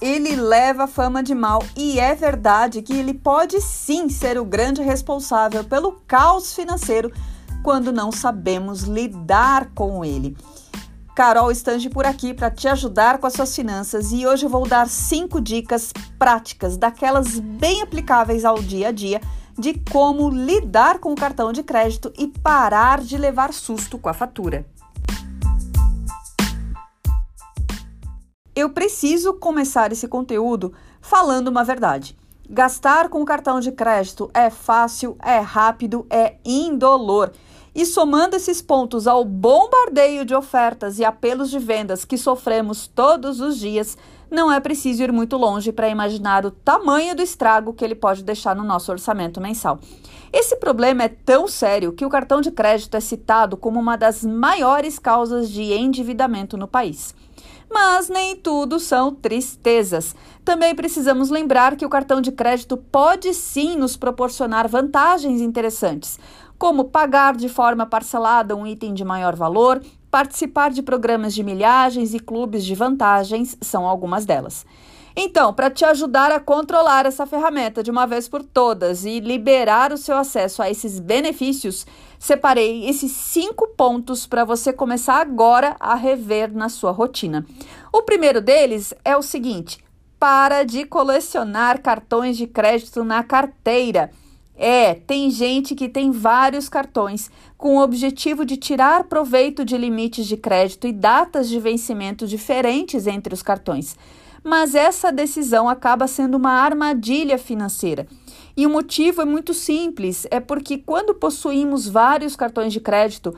ele leva fama de mal e é verdade que ele pode sim ser o grande responsável pelo caos financeiro quando não sabemos lidar com ele. Carol Estange por aqui para te ajudar com as suas finanças e hoje eu vou dar cinco dicas práticas, daquelas bem aplicáveis ao dia a dia, de como lidar com o cartão de crédito e parar de levar susto com a fatura. Eu preciso começar esse conteúdo falando uma verdade. Gastar com cartão de crédito é fácil, é rápido, é indolor. E somando esses pontos ao bombardeio de ofertas e apelos de vendas que sofremos todos os dias, não é preciso ir muito longe para imaginar o tamanho do estrago que ele pode deixar no nosso orçamento mensal. Esse problema é tão sério que o cartão de crédito é citado como uma das maiores causas de endividamento no país. Mas nem tudo são tristezas. Também precisamos lembrar que o cartão de crédito pode sim nos proporcionar vantagens interessantes como pagar de forma parcelada um item de maior valor, participar de programas de milhagens e clubes de vantagens são algumas delas. Então, para te ajudar a controlar essa ferramenta de uma vez por todas e liberar o seu acesso a esses benefícios, separei esses cinco pontos para você começar agora a rever na sua rotina. O primeiro deles é o seguinte: para de colecionar cartões de crédito na carteira. É, tem gente que tem vários cartões com o objetivo de tirar proveito de limites de crédito e datas de vencimento diferentes entre os cartões. Mas essa decisão acaba sendo uma armadilha financeira. E o motivo é muito simples: é porque quando possuímos vários cartões de crédito,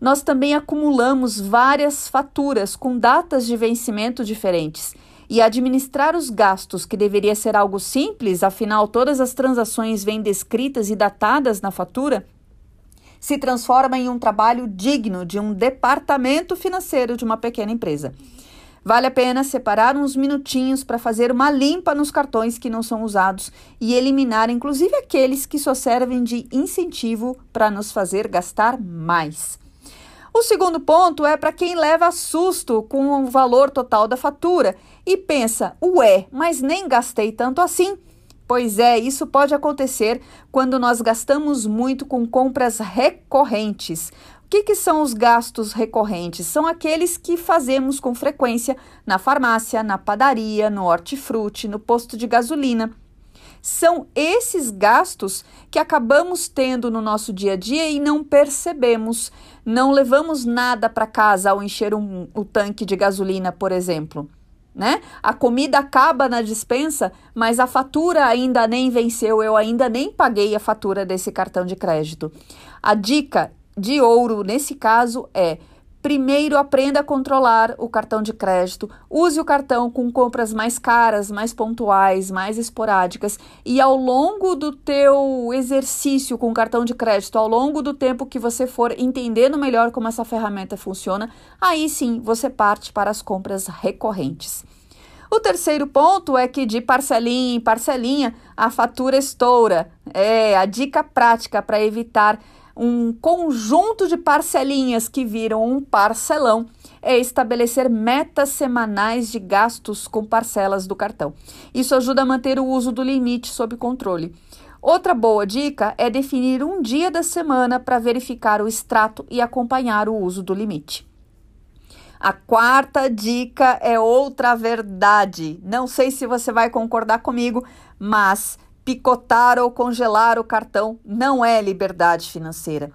nós também acumulamos várias faturas com datas de vencimento diferentes. E administrar os gastos, que deveria ser algo simples, afinal, todas as transações vêm descritas e datadas na fatura, se transforma em um trabalho digno de um departamento financeiro de uma pequena empresa. Vale a pena separar uns minutinhos para fazer uma limpa nos cartões que não são usados e eliminar, inclusive, aqueles que só servem de incentivo para nos fazer gastar mais. O segundo ponto é para quem leva susto com o valor total da fatura e pensa, ué, mas nem gastei tanto assim. Pois é, isso pode acontecer quando nós gastamos muito com compras recorrentes. Que, que são os gastos recorrentes? São aqueles que fazemos com frequência na farmácia, na padaria, no hortifruti, no posto de gasolina. São esses gastos que acabamos tendo no nosso dia a dia e não percebemos. Não levamos nada para casa ao encher um, o tanque de gasolina, por exemplo. Né? A comida acaba na dispensa, mas a fatura ainda nem venceu, eu ainda nem paguei a fatura desse cartão de crédito. A dica de ouro nesse caso é Primeiro, aprenda a controlar o cartão de crédito. Use o cartão com compras mais caras, mais pontuais, mais esporádicas. E ao longo do teu exercício com o cartão de crédito, ao longo do tempo que você for entendendo melhor como essa ferramenta funciona, aí sim você parte para as compras recorrentes. O terceiro ponto é que de parcelinha em parcelinha a fatura estoura. É a dica prática para evitar um conjunto de parcelinhas que viram um parcelão é estabelecer metas semanais de gastos com parcelas do cartão. Isso ajuda a manter o uso do limite sob controle. Outra boa dica é definir um dia da semana para verificar o extrato e acompanhar o uso do limite. A quarta dica é outra verdade. Não sei se você vai concordar comigo, mas picotar ou congelar o cartão não é liberdade financeira.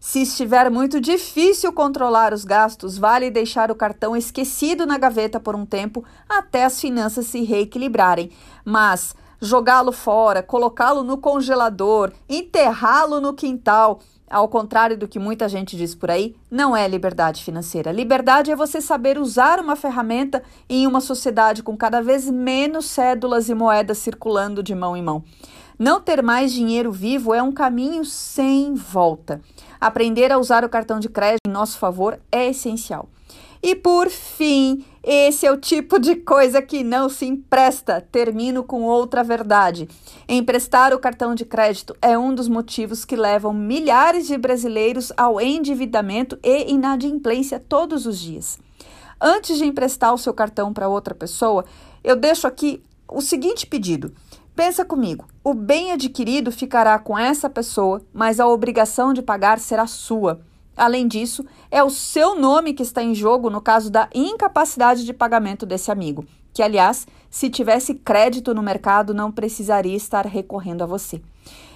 Se estiver muito difícil controlar os gastos, vale deixar o cartão esquecido na gaveta por um tempo até as finanças se reequilibrarem. Mas jogá-lo fora, colocá-lo no congelador, enterrá-lo no quintal, ao contrário do que muita gente diz por aí, não é liberdade financeira. Liberdade é você saber usar uma ferramenta em uma sociedade com cada vez menos cédulas e moedas circulando de mão em mão. Não ter mais dinheiro vivo é um caminho sem volta. Aprender a usar o cartão de crédito em nosso favor é essencial. E por fim, esse é o tipo de coisa que não se empresta. Termino com outra verdade. Emprestar o cartão de crédito é um dos motivos que levam milhares de brasileiros ao endividamento e inadimplência todos os dias. Antes de emprestar o seu cartão para outra pessoa, eu deixo aqui o seguinte pedido. Pensa comigo, o bem adquirido ficará com essa pessoa, mas a obrigação de pagar será sua. Além disso, é o seu nome que está em jogo no caso da incapacidade de pagamento desse amigo, que, aliás, se tivesse crédito no mercado, não precisaria estar recorrendo a você.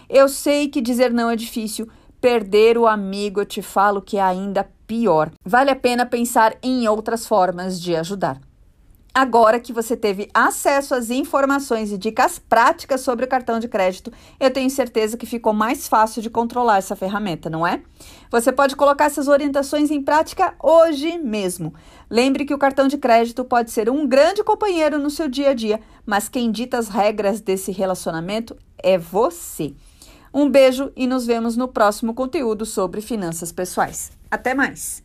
Eu sei que dizer não é difícil, perder o amigo, eu te falo que é ainda pior. Vale a pena pensar em outras formas de ajudar. Agora que você teve acesso às informações e dicas práticas sobre o cartão de crédito, eu tenho certeza que ficou mais fácil de controlar essa ferramenta, não é? Você pode colocar essas orientações em prática hoje mesmo. Lembre que o cartão de crédito pode ser um grande companheiro no seu dia a dia, mas quem dita as regras desse relacionamento é você. Um beijo e nos vemos no próximo conteúdo sobre finanças pessoais. Até mais!